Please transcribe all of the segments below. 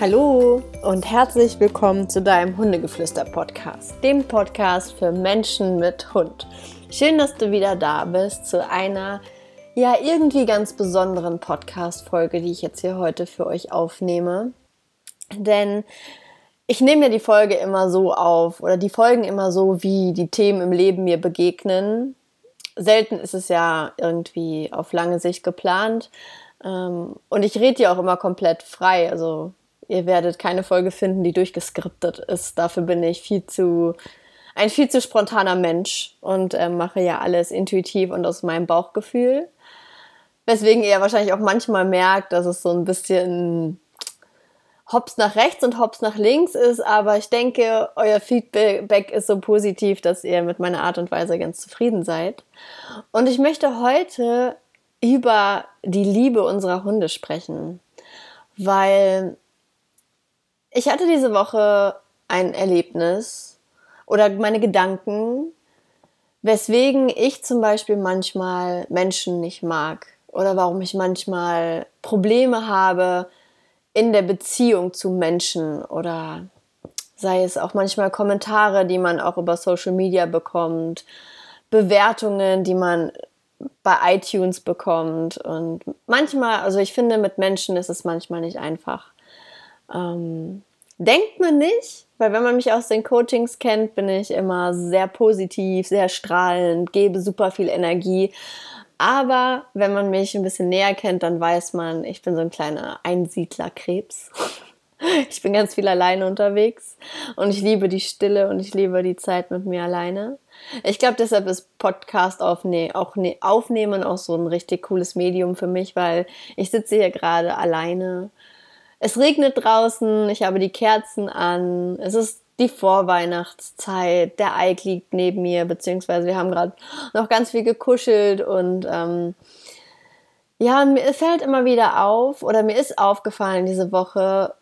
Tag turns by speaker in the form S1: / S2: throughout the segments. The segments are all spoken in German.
S1: Hallo und herzlich willkommen zu deinem Hundegeflüster-Podcast, dem Podcast für Menschen mit Hund. Schön, dass du wieder da bist zu einer ja irgendwie ganz besonderen Podcast-Folge, die ich jetzt hier heute für euch aufnehme. Denn ich nehme ja die Folge immer so auf oder die Folgen immer so, wie die Themen im Leben mir begegnen. Selten ist es ja irgendwie auf lange Sicht geplant. Ähm, und ich rede ja auch immer komplett frei. Also ihr werdet keine Folge finden, die durchgeskriptet ist. Dafür bin ich viel zu ein viel zu spontaner Mensch und äh, mache ja alles intuitiv und aus meinem Bauchgefühl. Weswegen ihr wahrscheinlich auch manchmal merkt, dass es so ein bisschen hops nach rechts und hops nach links ist, aber ich denke, euer Feedback ist so positiv, dass ihr mit meiner Art und Weise ganz zufrieden seid. Und ich möchte heute über die Liebe unserer Hunde sprechen, weil ich hatte diese Woche ein Erlebnis oder meine Gedanken, weswegen ich zum Beispiel manchmal Menschen nicht mag oder warum ich manchmal Probleme habe in der Beziehung zu Menschen oder sei es auch manchmal Kommentare, die man auch über Social Media bekommt, Bewertungen, die man bei iTunes bekommt und manchmal, also ich finde, mit Menschen ist es manchmal nicht einfach. Ähm, denkt man nicht, weil wenn man mich aus den Coachings kennt, bin ich immer sehr positiv, sehr strahlend, gebe super viel Energie. Aber wenn man mich ein bisschen näher kennt, dann weiß man, ich bin so ein kleiner Einsiedlerkrebs. Ich bin ganz viel alleine unterwegs und ich liebe die Stille und ich liebe die Zeit mit mir alleine. Ich glaube, deshalb ist Podcast aufne auch ne aufnehmen auch so ein richtig cooles Medium für mich, weil ich sitze hier gerade alleine. Es regnet draußen, ich habe die Kerzen an, es ist die Vorweihnachtszeit, der Eik liegt neben mir, beziehungsweise wir haben gerade noch ganz viel gekuschelt und ähm, ja, mir fällt immer wieder auf oder mir ist aufgefallen diese Woche,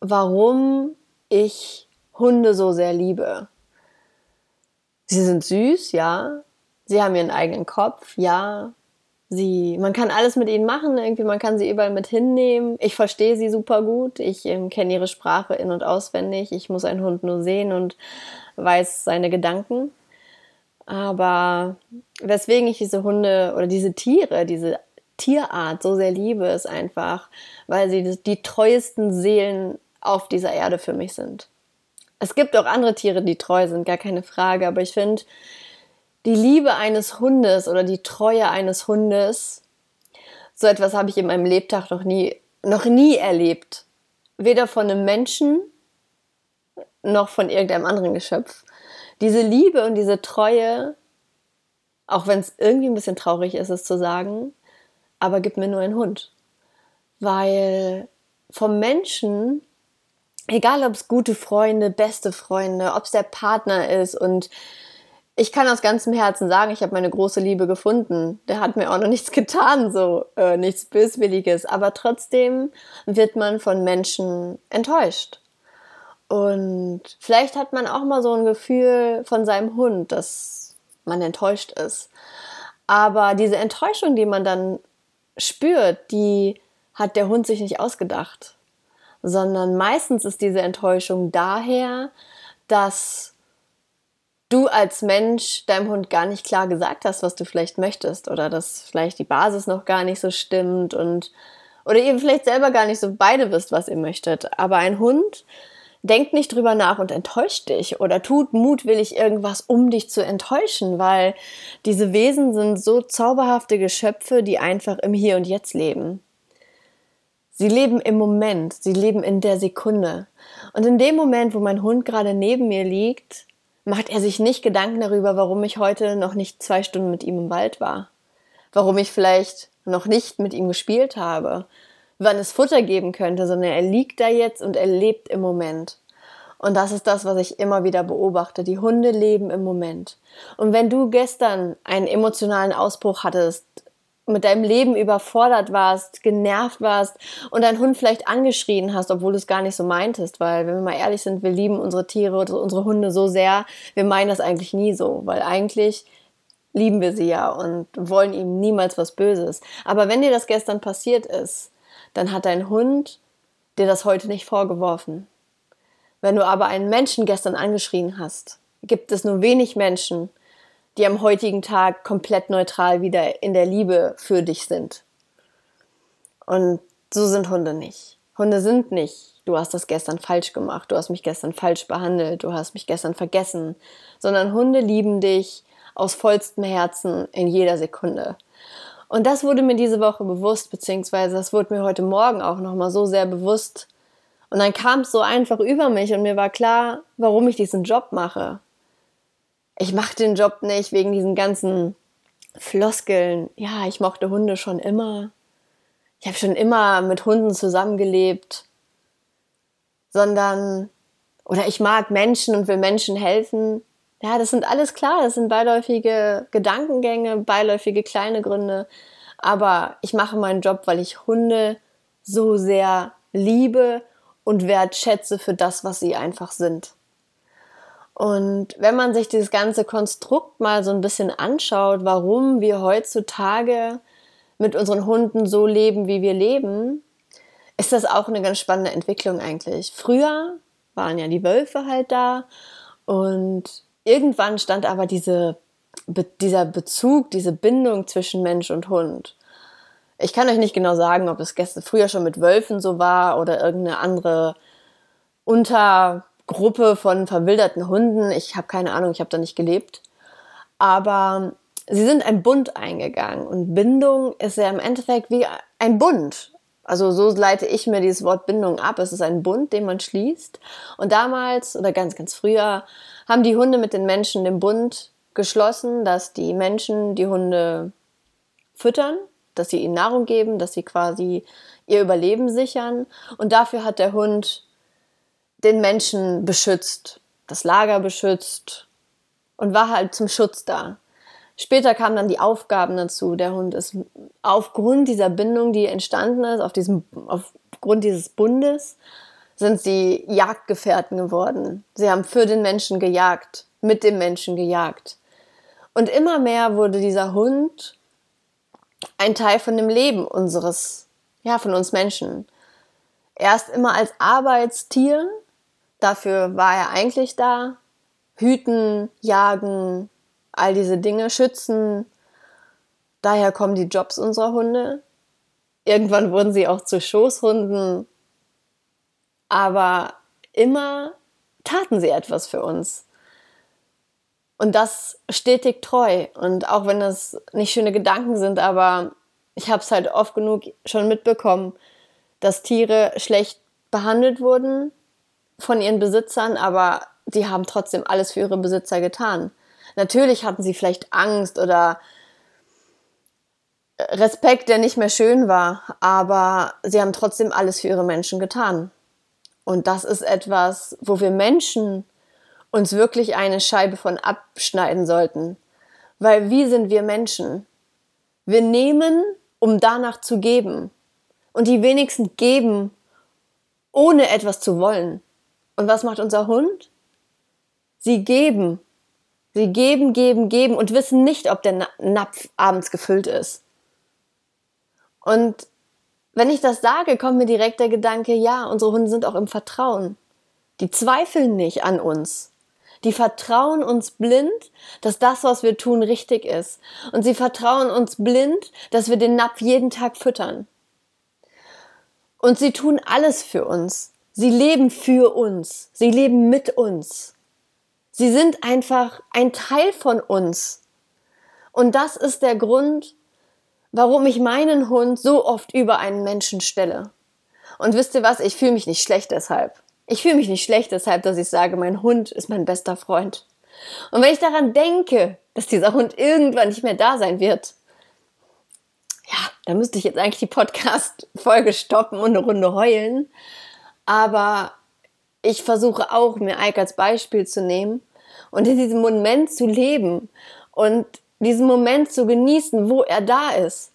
S1: warum ich Hunde so sehr liebe. Sie sind süß, ja. Sie haben ihren eigenen Kopf, ja. Sie, man kann alles mit ihnen machen, irgendwie, man kann sie überall mit hinnehmen. Ich verstehe sie super gut. Ich ähm, kenne ihre Sprache in- und auswendig. Ich muss einen Hund nur sehen und weiß seine Gedanken. Aber weswegen ich diese Hunde oder diese Tiere, diese Tierart so sehr liebe, ist einfach, weil sie die, die treuesten Seelen auf dieser Erde für mich sind. Es gibt auch andere Tiere, die treu sind, gar keine Frage, aber ich finde, die Liebe eines Hundes oder die Treue eines Hundes, so etwas habe ich in meinem Lebtag noch nie, noch nie erlebt. Weder von einem Menschen noch von irgendeinem anderen Geschöpf. Diese Liebe und diese Treue, auch wenn es irgendwie ein bisschen traurig ist, es zu sagen, aber gib mir nur einen Hund. Weil vom Menschen, egal ob es gute Freunde, beste Freunde, ob es der Partner ist und ich kann aus ganzem Herzen sagen, ich habe meine große Liebe gefunden. Der hat mir auch noch nichts getan, so äh, nichts Böswilliges. Aber trotzdem wird man von Menschen enttäuscht. Und vielleicht hat man auch mal so ein Gefühl von seinem Hund, dass man enttäuscht ist. Aber diese Enttäuschung, die man dann spürt, die hat der Hund sich nicht ausgedacht. Sondern meistens ist diese Enttäuschung daher, dass du als Mensch deinem Hund gar nicht klar gesagt hast, was du vielleicht möchtest oder dass vielleicht die Basis noch gar nicht so stimmt und oder ihr vielleicht selber gar nicht so beide wisst, was ihr möchtet. Aber ein Hund denkt nicht drüber nach und enttäuscht dich oder tut mutwillig irgendwas, um dich zu enttäuschen, weil diese Wesen sind so zauberhafte Geschöpfe, die einfach im Hier und Jetzt leben. Sie leben im Moment, sie leben in der Sekunde. Und in dem Moment, wo mein Hund gerade neben mir liegt, macht er sich nicht Gedanken darüber, warum ich heute noch nicht zwei Stunden mit ihm im Wald war. Warum ich vielleicht noch nicht mit ihm gespielt habe. Wann es Futter geben könnte, sondern er liegt da jetzt und er lebt im Moment. Und das ist das, was ich immer wieder beobachte. Die Hunde leben im Moment. Und wenn du gestern einen emotionalen Ausbruch hattest, mit deinem Leben überfordert warst, genervt warst und deinen Hund vielleicht angeschrien hast, obwohl du es gar nicht so meintest, weil wenn wir mal ehrlich sind, wir lieben unsere Tiere, unsere Hunde so sehr, wir meinen das eigentlich nie so, weil eigentlich lieben wir sie ja und wollen ihm niemals was Böses. Aber wenn dir das gestern passiert ist, dann hat dein Hund dir das heute nicht vorgeworfen. Wenn du aber einen Menschen gestern angeschrien hast, gibt es nur wenig Menschen, die am heutigen Tag komplett neutral wieder in der Liebe für dich sind. Und so sind Hunde nicht. Hunde sind nicht, du hast das gestern falsch gemacht, du hast mich gestern falsch behandelt, du hast mich gestern vergessen, sondern Hunde lieben dich aus vollstem Herzen in jeder Sekunde. Und das wurde mir diese Woche bewusst, beziehungsweise das wurde mir heute Morgen auch nochmal so sehr bewusst. Und dann kam es so einfach über mich und mir war klar, warum ich diesen Job mache. Ich mache den Job nicht wegen diesen ganzen Floskeln. Ja, ich mochte Hunde schon immer. Ich habe schon immer mit Hunden zusammengelebt. Sondern, oder ich mag Menschen und will Menschen helfen. Ja, das sind alles klar, das sind beiläufige Gedankengänge, beiläufige kleine Gründe. Aber ich mache meinen Job, weil ich Hunde so sehr liebe und wertschätze für das, was sie einfach sind. Und wenn man sich dieses ganze Konstrukt mal so ein bisschen anschaut, warum wir heutzutage mit unseren Hunden so leben, wie wir leben, ist das auch eine ganz spannende Entwicklung eigentlich. Früher waren ja die Wölfe halt da und irgendwann stand aber diese, dieser Bezug, diese Bindung zwischen Mensch und Hund. Ich kann euch nicht genau sagen, ob es gestern früher schon mit Wölfen so war oder irgendeine andere Untergruppe von verwilderten Hunden. Ich habe keine Ahnung, ich habe da nicht gelebt. Aber sie sind ein Bund eingegangen und Bindung ist ja im Endeffekt wie ein Bund. Also so leite ich mir dieses Wort Bindung ab. Es ist ein Bund, den man schließt. Und damals oder ganz, ganz früher haben die Hunde mit den Menschen den Bund geschlossen, dass die Menschen die Hunde füttern, dass sie ihnen Nahrung geben, dass sie quasi ihr Überleben sichern. Und dafür hat der Hund den Menschen beschützt, das Lager beschützt und war halt zum Schutz da. Später kamen dann die Aufgaben dazu. Der Hund ist aufgrund dieser Bindung, die entstanden ist, auf diesem, aufgrund dieses Bundes, sind sie Jagdgefährten geworden. Sie haben für den Menschen gejagt, mit dem Menschen gejagt. Und immer mehr wurde dieser Hund ein Teil von dem Leben unseres, ja, von uns Menschen. Erst immer als Arbeitstier, dafür war er eigentlich da. Hüten, jagen, all diese Dinge schützen. Daher kommen die Jobs unserer Hunde. Irgendwann wurden sie auch zu Schoßhunden. Aber immer taten sie etwas für uns. Und das stetig treu. Und auch wenn das nicht schöne Gedanken sind, aber ich habe es halt oft genug schon mitbekommen, dass Tiere schlecht behandelt wurden von ihren Besitzern, aber sie haben trotzdem alles für ihre Besitzer getan. Natürlich hatten sie vielleicht Angst oder Respekt, der nicht mehr schön war, aber sie haben trotzdem alles für ihre Menschen getan. Und das ist etwas, wo wir Menschen uns wirklich eine Scheibe von abschneiden sollten. Weil wie sind wir Menschen? Wir nehmen, um danach zu geben. Und die wenigsten geben, ohne etwas zu wollen. Und was macht unser Hund? Sie geben, Sie geben, geben, geben und wissen nicht, ob der Napf abends gefüllt ist. Und wenn ich das sage, kommt mir direkt der Gedanke, ja, unsere Hunde sind auch im Vertrauen. Die zweifeln nicht an uns. Die vertrauen uns blind, dass das, was wir tun, richtig ist. Und sie vertrauen uns blind, dass wir den Napf jeden Tag füttern. Und sie tun alles für uns. Sie leben für uns. Sie leben mit uns. Sie sind einfach ein Teil von uns. Und das ist der Grund, warum ich meinen Hund so oft über einen Menschen stelle. Und wisst ihr was? Ich fühle mich nicht schlecht deshalb. Ich fühle mich nicht schlecht deshalb, dass ich sage, mein Hund ist mein bester Freund. Und wenn ich daran denke, dass dieser Hund irgendwann nicht mehr da sein wird, ja, dann müsste ich jetzt eigentlich die Podcast-Folge stoppen und eine Runde heulen. Aber ich versuche auch, mir Ike als Beispiel zu nehmen und in diesem Moment zu leben und diesen Moment zu genießen, wo er da ist.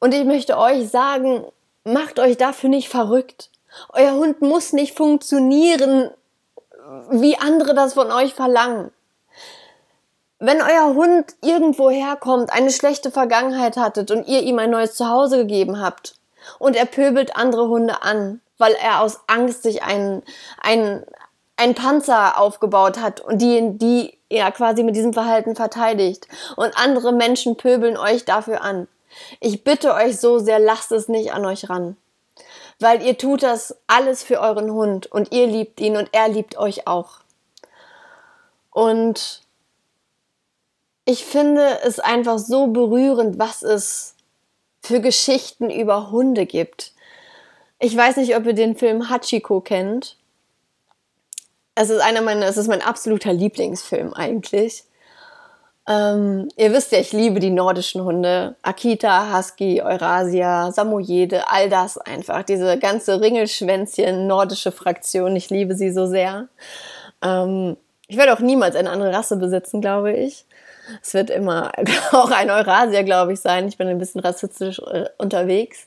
S1: Und ich möchte euch sagen, macht euch dafür nicht verrückt. Euer Hund muss nicht funktionieren, wie andere das von euch verlangen. Wenn euer Hund irgendwo herkommt, eine schlechte Vergangenheit hattet und ihr ihm ein neues Zuhause gegeben habt Und er pöbelt andere Hunde an, weil er aus Angst sich einen, einen, einen Panzer aufgebaut hat und die, die ja quasi mit diesem Verhalten verteidigt. Und andere Menschen pöbeln euch dafür an. Ich bitte euch so sehr, lasst es nicht an euch ran. Weil ihr tut das alles für euren Hund und ihr liebt ihn und er liebt euch auch. Und ich finde es einfach so berührend, was es für Geschichten über Hunde gibt. Ich weiß nicht, ob ihr den Film Hachiko kennt. Es ist einer meiner, es ist mein absoluter Lieblingsfilm eigentlich. Ähm, ihr wisst ja, ich liebe die nordischen Hunde. Akita, Husky, Eurasia, Samoyede, all das einfach. Diese ganze Ringelschwänzchen, nordische Fraktion. Ich liebe sie so sehr. Ähm, ich werde auch niemals eine andere Rasse besitzen, glaube ich. Es wird immer auch ein Eurasier, glaube ich, sein. Ich bin ein bisschen rassistisch äh, unterwegs.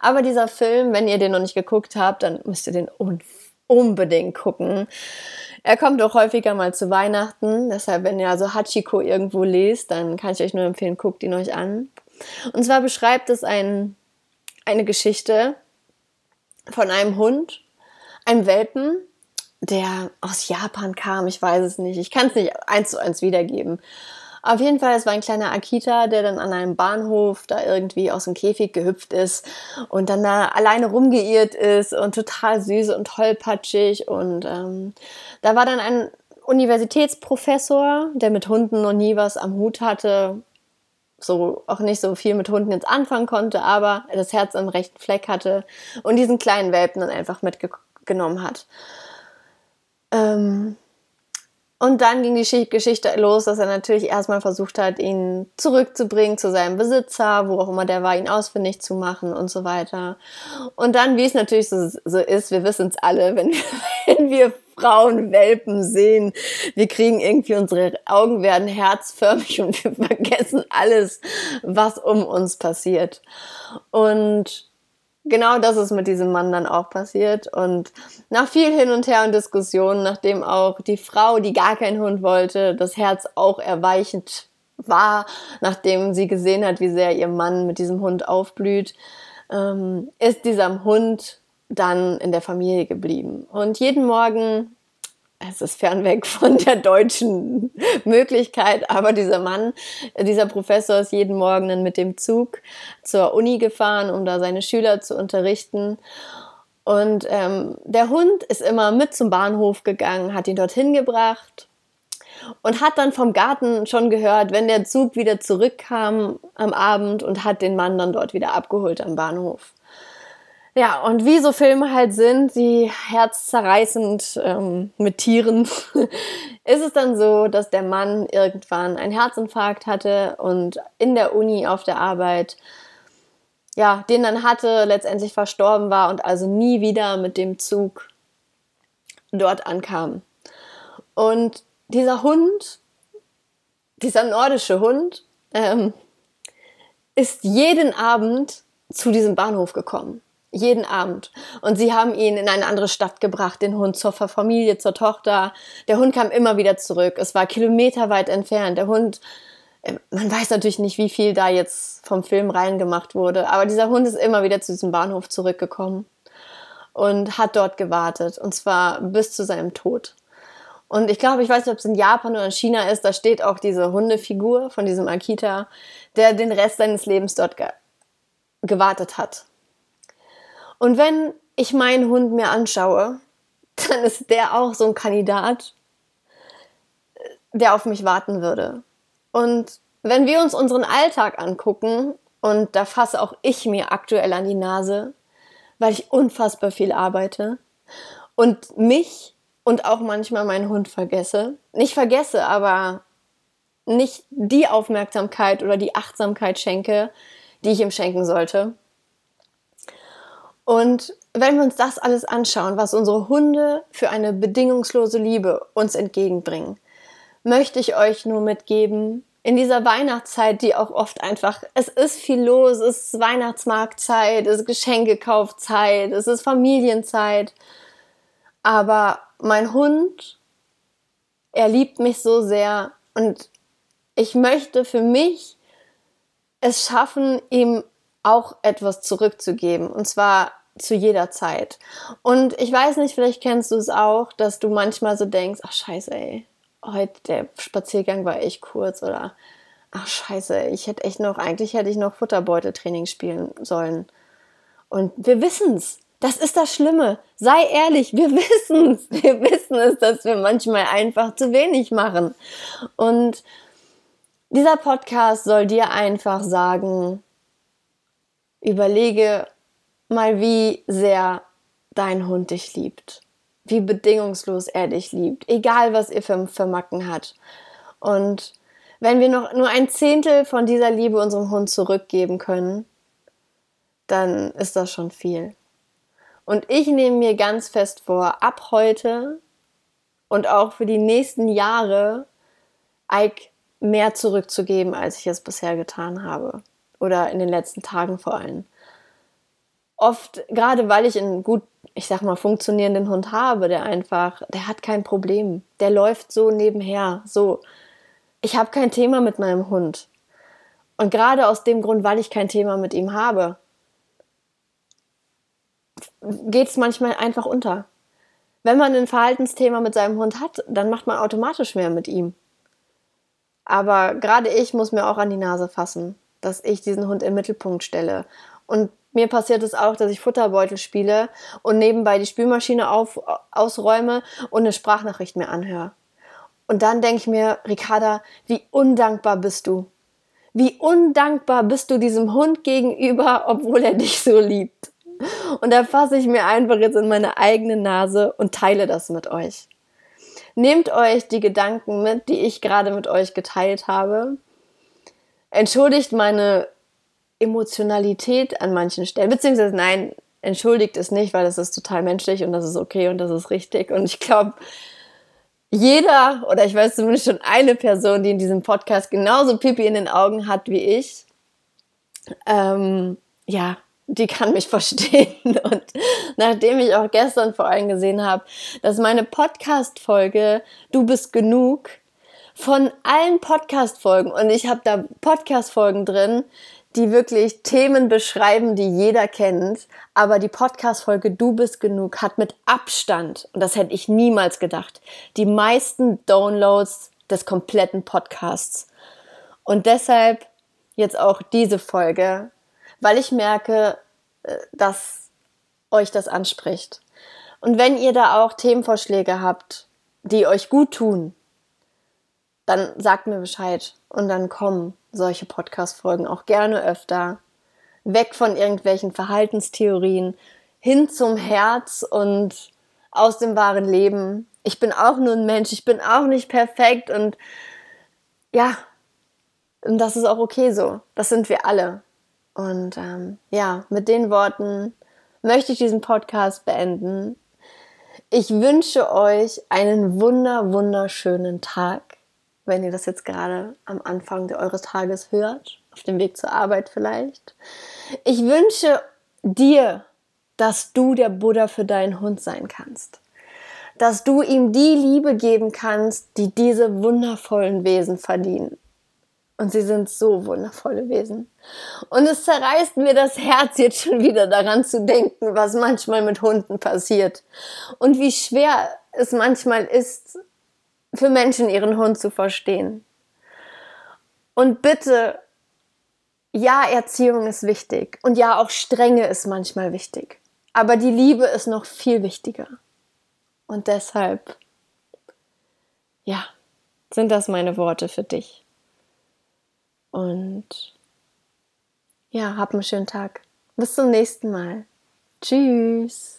S1: Aber dieser Film, wenn ihr den noch nicht geguckt habt, dann müsst ihr den unbedingt gucken. Er kommt auch häufiger mal zu Weihnachten. Deshalb, wenn ihr also Hachiko irgendwo lest, dann kann ich euch nur empfehlen, guckt ihn euch an. Und zwar beschreibt es ein, eine Geschichte von einem Hund, einem Welpen, der aus Japan kam. Ich weiß es nicht. Ich kann es nicht eins zu eins wiedergeben. Auf jeden Fall, es war ein kleiner Akita, der dann an einem Bahnhof da irgendwie aus dem Käfig gehüpft ist und dann da alleine rumgeirrt ist und total süß und tollpatschig. Und ähm, da war dann ein Universitätsprofessor, der mit Hunden noch nie was am Hut hatte, so auch nicht so viel mit Hunden jetzt anfangen konnte, aber das Herz am rechten Fleck hatte und diesen kleinen Welpen dann einfach mitgenommen hat. Ähm, und dann ging die Geschichte los, dass er natürlich erstmal versucht hat, ihn zurückzubringen zu seinem Besitzer, wo auch immer der war, ihn ausfindig zu machen und so weiter. Und dann, wie es natürlich so, so ist, wir wissen es alle, wenn, wenn wir Frauen Welpen sehen, wir kriegen irgendwie unsere Augen werden herzförmig und wir vergessen alles, was um uns passiert. Und genau das ist mit diesem Mann dann auch passiert. Und nach viel hin und her und Diskussionen, nachdem auch die Frau, die gar keinen Hund wollte, das Herz auch erweichend war, nachdem sie gesehen hat, wie sehr ihr Mann mit diesem Hund aufblüht, ähm, ist dieser Hund dann in der Familie geblieben. Und jeden Morgen es ist fernweg von der deutschen Möglichkeit, aber dieser Mann, dieser Professor ist jeden Morgen dann mit dem Zug zur Uni gefahren, um da seine Schüler zu unterrichten. Und ähm, der Hund ist immer mit zum Bahnhof gegangen, hat ihn dorthin gebracht und hat dann vom Garten schon gehört, wenn der Zug wieder zurückkam am Abend und hat den Mann dann dort wieder abgeholt am Bahnhof. Ja, und wie so Filme halt sind, die herzzerreißend ähm, mit Tieren, ist es dann so, dass der Mann irgendwann einen Herzinfarkt hatte und in der Uni auf der Arbeit, ja, den dann hatte, letztendlich verstorben war und also nie wieder mit dem Zug dort ankam. Und dieser Hund, dieser nordische Hund, ähm, ist jeden Abend zu diesem Bahnhof gekommen jeden Abend. Und sie haben ihn in eine andere Stadt gebracht, den Hund zur Familie, zur Tochter. Der Hund kam immer wieder zurück. Es war kilometerweit entfernt. Der Hund, äh, man weiß natürlich nicht, wie viel da jetzt vom Film reingemacht wurde, aber dieser Hund ist immer wieder zu diesem Bahnhof zurückgekommen und hat dort gewartet. Und zwar bis zu seinem Tod. Und ich glaube, ich weiß nicht, ob es in Japan oder in China ist, da steht auch diese Hundefigur von diesem Akita, der den Rest seines Lebens dort ge gewartet hat. Und wenn ich meinen Hund mir anschaue, dann ist der auch so ein Kandidat, der auf mich warten würde. Und wenn wir uns unseren Alltag angucken, und da fasse auch ich mir aktuell an die Nase, weil ich unfassbar viel arbeite und mich und auch manchmal meinen Hund vergesse. Nicht vergesse, aber nicht die Aufmerksamkeit oder die Achtsamkeit schenke, die ich ihm schenken sollte. Und wenn wir uns das alles anschauen, was unsere Hunde für eine bedingungslose Liebe uns entgegenbringen, möchte ich euch nur mitgeben, in dieser Weihnachtszeit, die auch oft einfach, es ist viel los, es ist Weihnachtsmarktzeit, es ist Geschenkekaufzeit, es ist Familienzeit. Aber mein Hund, er liebt mich so sehr und ich möchte für mich es schaffen, ihm auch etwas zurückzugeben. Und zwar zu jeder Zeit. Und ich weiß nicht, vielleicht kennst du es auch, dass du manchmal so denkst, ach scheiße, ey, heute der Spaziergang war echt kurz oder ach scheiße, ich hätte echt noch, eigentlich hätte ich noch Futterbeuteltraining spielen sollen. Und wir wissen's. Das ist das Schlimme. Sei ehrlich, wir wissen's. Wir wissen es, dass wir manchmal einfach zu wenig machen. Und dieser Podcast soll dir einfach sagen, überlege mal, wie sehr dein Hund dich liebt. Wie bedingungslos er dich liebt. Egal, was ihr für, Macken hat. Und wenn wir noch nur ein Zehntel von dieser Liebe unserem Hund zurückgeben können, dann ist das schon viel. Und ich nehme mir ganz fest vor, ab heute und auch für die nächsten Jahre Ike mehr zurückzugeben, als ich es bisher getan habe. Oder in den letzten Tagen vor allem. Oft, gerade weil ich einen gut, ich sag mal, funktionierenden Hund habe, der einfach, der hat kein Problem. Der läuft so nebenher, so ich habe kein Thema mit meinem Hund. Und gerade aus dem Grund, weil ich kein Thema mit ihm habe, geht es manchmal einfach unter. Wenn man ein Verhaltensthema mit seinem Hund hat, dann macht man automatisch mehr mit ihm. Aber gerade ich muss mir auch an die Nase fassen, dass ich diesen Hund im Mittelpunkt stelle. Und mir passiert es auch, dass ich Futterbeutel spiele und nebenbei die Spülmaschine auf, ausräume und eine Sprachnachricht mir anhöre. Und dann denke ich mir, Ricarda, wie undankbar bist du. Wie undankbar bist du diesem Hund gegenüber, obwohl er dich so liebt. Und da fasse ich mir einfach jetzt in meine eigene Nase und teile das mit euch. Nehmt euch die Gedanken mit, die ich gerade mit euch geteilt habe. Entschuldigt meine Emotionalität an manchen Stellen, beziehungsweise nein, entschuldigt es nicht, weil das ist total menschlich und das ist okay und das ist richtig. Und ich glaube, jeder oder ich weiß zumindest schon eine Person, die in diesem Podcast genauso Pipi in den Augen hat wie ich, ähm, ja, die kann mich verstehen. Und nachdem ich auch gestern vor allem gesehen habe, dass meine Podcast-Folge Du bist genug von allen Podcast-Folgen und ich habe da Podcast-Folgen drin, die wirklich Themen beschreiben, die jeder kennt. Aber die Podcast-Folge Du bist genug hat mit Abstand, und das hätte ich niemals gedacht, die meisten Downloads des kompletten Podcasts. Und deshalb jetzt auch diese Folge, weil ich merke, äh, dass euch das anspricht. Und wenn ihr da auch Themenvorschläge habt, die euch gut tun, dann sagt mir Bescheid und dann kommen solche Podcast-Folgen auch gerne öfter. Weg von irgendwelchen Verhaltenstheorien hin zum Herz und aus dem wahren Leben. Ich bin auch nur ein Mensch, ich bin auch nicht perfekt und ja, und das ist auch okay so. Das sind wir alle. Und ähm, ja, mit den Worten möchte ich diesen Podcast beenden. Ich wünsche euch einen wunder, wunderschönen Tag wenn ihr das jetzt gerade am Anfang eures Tages hört, auf dem Weg zur Arbeit vielleicht. Ich wünsche dir, dass du der Buddha für deinen Hund sein kannst. Dass du ihm die Liebe geben kannst, die diese wundervollen Wesen verdienen. Und sie sind so wundervolle Wesen. Und es zerreißt mir das Herz jetzt schon wieder daran zu denken, was manchmal mit Hunden passiert. Und wie schwer es manchmal ist, für Menschen ihren Hund zu verstehen. Und bitte, ja, Erziehung ist wichtig und ja, auch Strenge ist manchmal wichtig. Aber die Liebe ist noch viel wichtiger. Und deshalb, ja, sind das meine Worte für dich. Und ja, hab einen schönen Tag. Bis zum nächsten Mal. Tschüss.